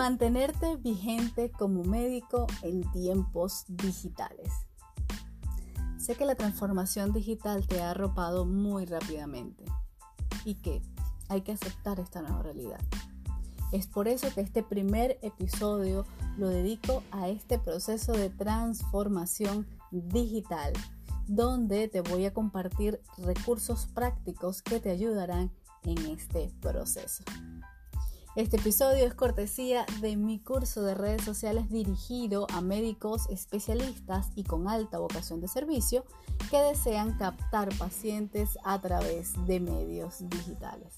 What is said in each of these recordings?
Mantenerte vigente como médico en tiempos digitales. Sé que la transformación digital te ha arropado muy rápidamente y que hay que aceptar esta nueva realidad. Es por eso que este primer episodio lo dedico a este proceso de transformación digital, donde te voy a compartir recursos prácticos que te ayudarán en este proceso. Este episodio es cortesía de mi curso de redes sociales dirigido a médicos especialistas y con alta vocación de servicio que desean captar pacientes a través de medios digitales.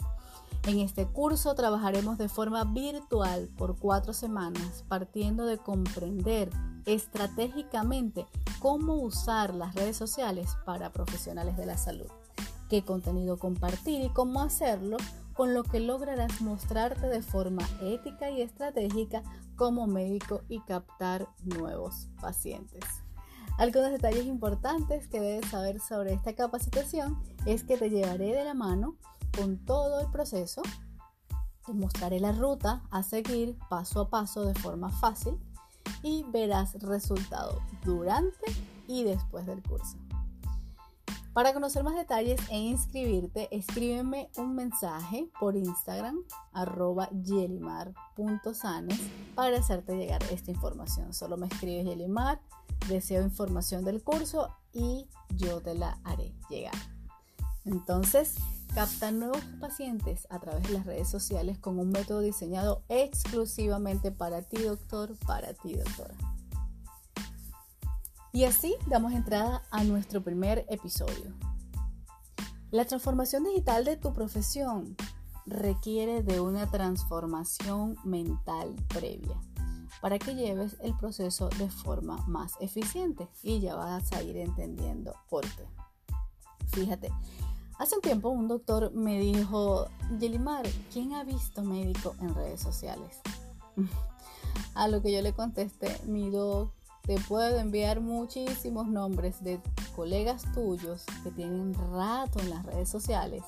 En este curso trabajaremos de forma virtual por cuatro semanas, partiendo de comprender estratégicamente cómo usar las redes sociales para profesionales de la salud, qué contenido compartir y cómo hacerlo con lo que lograrás mostrarte de forma ética y estratégica como médico y captar nuevos pacientes. Algunos detalles importantes que debes saber sobre esta capacitación es que te llevaré de la mano con todo el proceso, te mostraré la ruta a seguir paso a paso de forma fácil y verás resultado durante y después del curso. Para conocer más detalles e inscribirte, escríbeme un mensaje por Instagram arroba yelimar.sanes para hacerte llegar esta información. Solo me escribes Yelimar, deseo información del curso y yo te la haré llegar. Entonces, capta nuevos pacientes a través de las redes sociales con un método diseñado exclusivamente para ti, doctor, para ti, doctora. Y así damos entrada a nuestro primer episodio. La transformación digital de tu profesión requiere de una transformación mental previa para que lleves el proceso de forma más eficiente y ya vas a ir entendiendo por qué. Fíjate, hace un tiempo un doctor me dijo, Yelimar, ¿quién ha visto médico en redes sociales? a lo que yo le contesté, mi doctor te puedo enviar muchísimos nombres de colegas tuyos que tienen rato en las redes sociales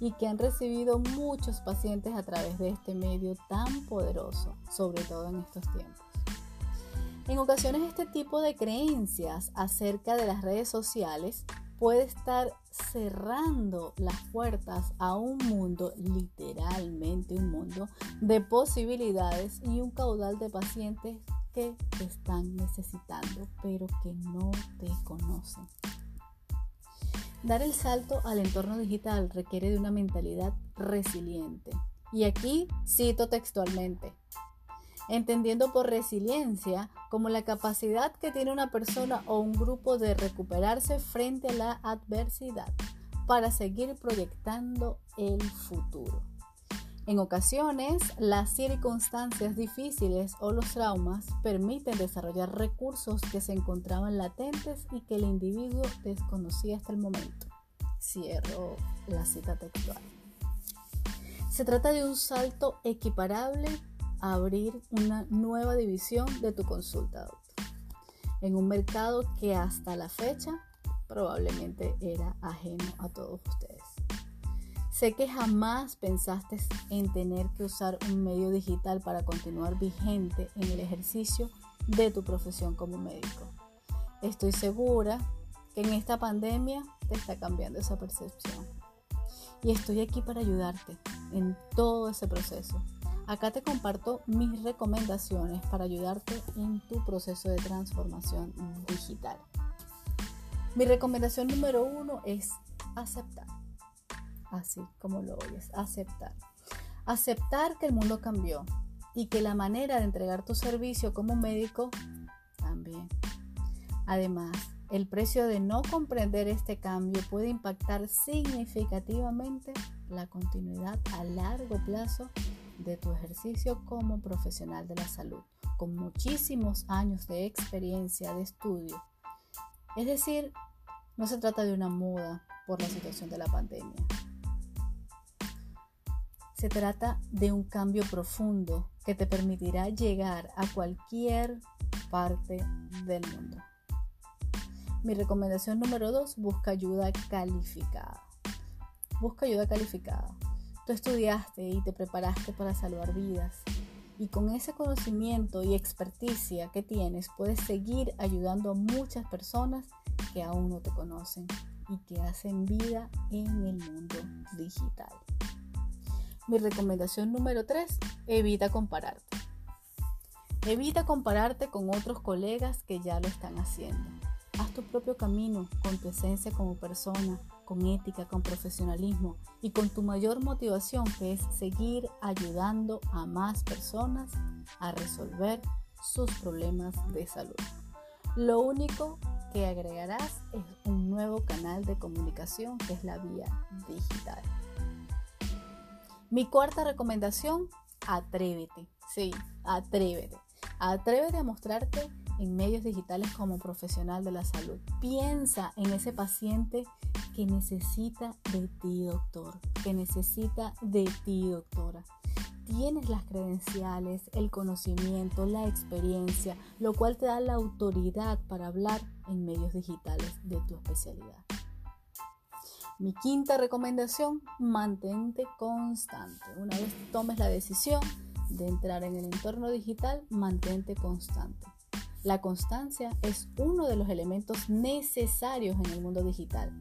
y que han recibido muchos pacientes a través de este medio tan poderoso, sobre todo en estos tiempos. En ocasiones este tipo de creencias acerca de las redes sociales puede estar cerrando las puertas a un mundo, literalmente un mundo, de posibilidades y un caudal de pacientes que te están necesitando, pero que no te conocen. Dar el salto al entorno digital requiere de una mentalidad resiliente. Y aquí cito textualmente, entendiendo por resiliencia como la capacidad que tiene una persona o un grupo de recuperarse frente a la adversidad para seguir proyectando el futuro. En ocasiones, las circunstancias difíciles o los traumas permiten desarrollar recursos que se encontraban latentes y que el individuo desconocía hasta el momento. Cierro la cita textual. Se trata de un salto equiparable a abrir una nueva división de tu consulta, en un mercado que hasta la fecha probablemente era ajeno a todos ustedes. Sé que jamás pensaste en tener que usar un medio digital para continuar vigente en el ejercicio de tu profesión como médico. Estoy segura que en esta pandemia te está cambiando esa percepción. Y estoy aquí para ayudarte en todo ese proceso. Acá te comparto mis recomendaciones para ayudarte en tu proceso de transformación digital. Mi recomendación número uno es aceptar así como lo oyes, aceptar. Aceptar que el mundo cambió y que la manera de entregar tu servicio como médico también. Además, el precio de no comprender este cambio puede impactar significativamente la continuidad a largo plazo de tu ejercicio como profesional de la salud, con muchísimos años de experiencia de estudio. Es decir, no se trata de una moda por la situación de la pandemia, se trata de un cambio profundo que te permitirá llegar a cualquier parte del mundo. Mi recomendación número dos, busca ayuda calificada. Busca ayuda calificada. Tú estudiaste y te preparaste para salvar vidas Y con ese conocimiento y experticia que tienes, puedes seguir ayudando a muchas personas que aún no te conocen y que hacen vida en el mundo digital. Mi recomendación número 3, evita compararte. Evita compararte con otros colegas que ya lo están haciendo. Haz tu propio camino con tu esencia como persona, con ética, con profesionalismo y con tu mayor motivación que es seguir ayudando a más personas a resolver sus problemas de salud. Lo único que agregarás es un nuevo canal de comunicación que es la vía digital. Mi cuarta recomendación, atrévete. Sí, atrévete. Atrévete a mostrarte en medios digitales como profesional de la salud. Piensa en ese paciente que necesita de ti, doctor, que necesita de ti, doctora. Tienes las credenciales, el conocimiento, la experiencia, lo cual te da la autoridad para hablar en medios digitales de tu especialidad. Mi quinta recomendación, mantente constante. Una vez tomes la decisión de entrar en el entorno digital, mantente constante. La constancia es uno de los elementos necesarios en el mundo digital.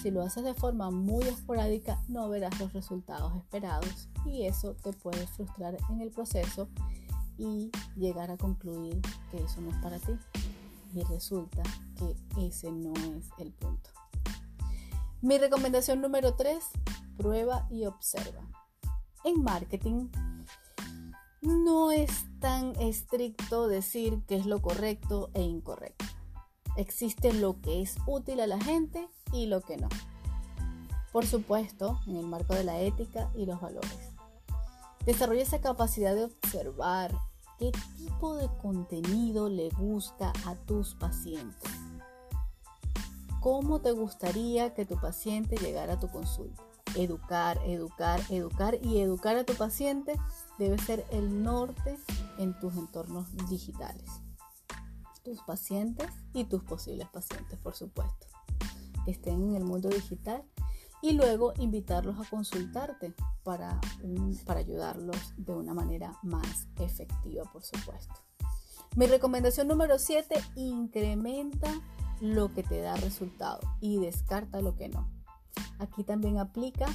Si lo haces de forma muy esporádica, no verás los resultados esperados y eso te puede frustrar en el proceso y llegar a concluir que eso no es para ti. Y resulta que ese no es el punto. Mi recomendación número 3, prueba y observa. En marketing no es tan estricto decir qué es lo correcto e incorrecto. Existe lo que es útil a la gente y lo que no. Por supuesto, en el marco de la ética y los valores. Desarrolla esa capacidad de observar qué tipo de contenido le gusta a tus pacientes. ¿Cómo te gustaría que tu paciente llegara a tu consulta? Educar, educar, educar y educar a tu paciente debe ser el norte en tus entornos digitales. Tus pacientes y tus posibles pacientes, por supuesto, estén en el mundo digital y luego invitarlos a consultarte para, para ayudarlos de una manera más efectiva, por supuesto. Mi recomendación número 7, incrementa lo que te da resultado y descarta lo que no. Aquí también aplica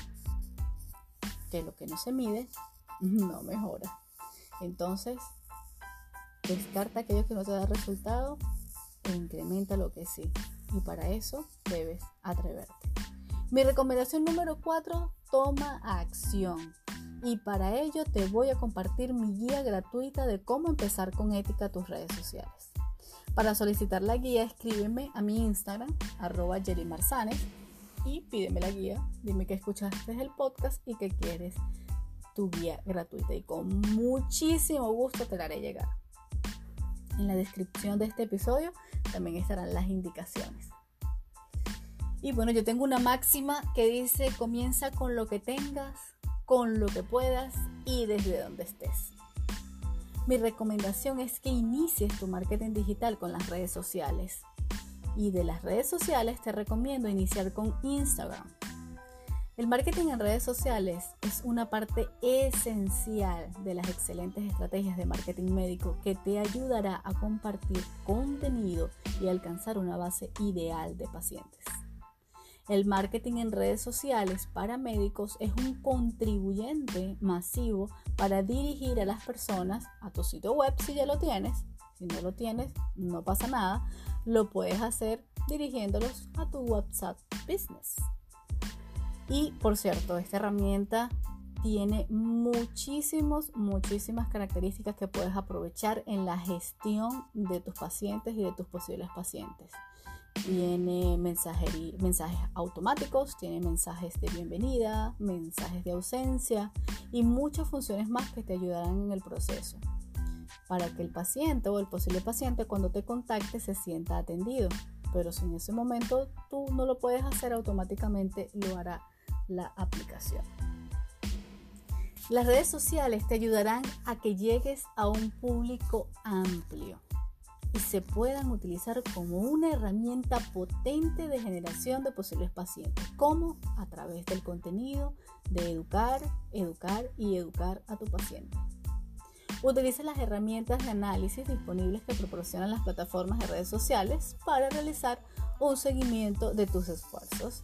que lo que no se mide no mejora. Entonces, descarta aquello que no te da resultado e incrementa lo que sí. Y para eso debes atreverte. Mi recomendación número 4, toma acción. Y para ello te voy a compartir mi guía gratuita de cómo empezar con ética tus redes sociales. Para solicitar la guía, escríbeme a mi Instagram, arroba y pídeme la guía. Dime que escuchaste el podcast y que quieres tu guía gratuita y con muchísimo gusto te la haré llegar. En la descripción de este episodio también estarán las indicaciones. Y bueno, yo tengo una máxima que dice comienza con lo que tengas, con lo que puedas y desde donde estés. Mi recomendación es que inicies tu marketing digital con las redes sociales. Y de las redes sociales te recomiendo iniciar con Instagram el marketing en redes sociales es una parte esencial de las excelentes estrategias de marketing médico que te ayudará a compartir contenido y alcanzar una base ideal de pacientes. El marketing en redes sociales para médicos es un contribuyente masivo para dirigir a las personas a tu sitio web si ya lo tienes. Si no lo tienes, no pasa nada. Lo puedes hacer dirigiéndolos a tu WhatsApp Business. Y por cierto, esta herramienta tiene muchísimos, muchísimas características que puedes aprovechar en la gestión de tus pacientes y de tus posibles pacientes. Tiene mensajes automáticos, tiene mensajes de bienvenida, mensajes de ausencia y muchas funciones más que te ayudarán en el proceso para que el paciente o el posible paciente cuando te contacte se sienta atendido. Pero si en ese momento tú no lo puedes hacer automáticamente, lo hará la aplicación. Las redes sociales te ayudarán a que llegues a un público amplio y se puedan utilizar como una herramienta potente de generación de posibles pacientes, como a través del contenido de educar, educar y educar a tu paciente. Utiliza las herramientas de análisis disponibles que proporcionan las plataformas de redes sociales para realizar un seguimiento de tus esfuerzos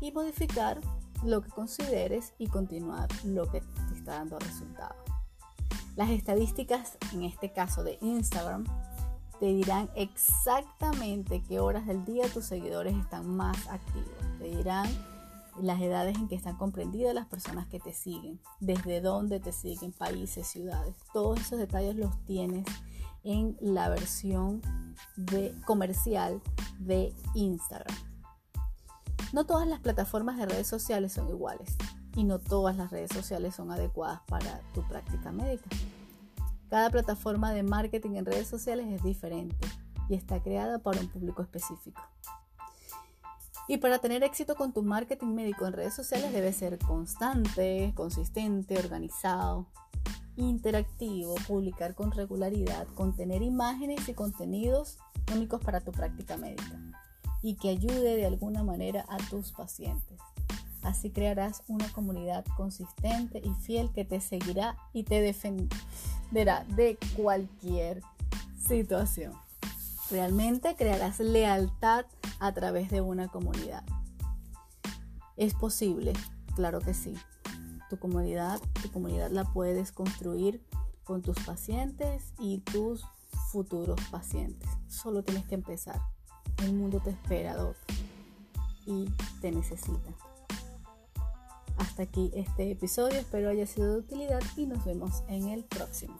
y modificar lo que consideres y continuar lo que te está dando resultado. Las estadísticas, en este caso de Instagram, te dirán exactamente qué horas del día tus seguidores están más activos. Te dirán las edades en que están comprendidas las personas que te siguen, desde dónde te siguen, países, ciudades. Todos esos detalles los tienes en la versión de comercial de Instagram. No todas las plataformas de redes sociales son iguales y no todas las redes sociales son adecuadas para tu práctica médica. Cada plataforma de marketing en redes sociales es diferente y está creada para un público específico. Y para tener éxito con tu marketing médico en redes sociales debe ser constante, consistente, organizado, interactivo, publicar con regularidad, contener imágenes y contenidos únicos para tu práctica médica y que ayude de alguna manera a tus pacientes. Así crearás una comunidad consistente y fiel que te seguirá y te defenderá de cualquier situación. Realmente crearás lealtad a través de una comunidad. ¿Es posible? Claro que sí. Tu comunidad, tu comunidad la puedes construir con tus pacientes y tus futuros pacientes. Solo tienes que empezar. El mundo te espera, y te necesita. Hasta aquí este episodio, espero haya sido de utilidad y nos vemos en el próximo.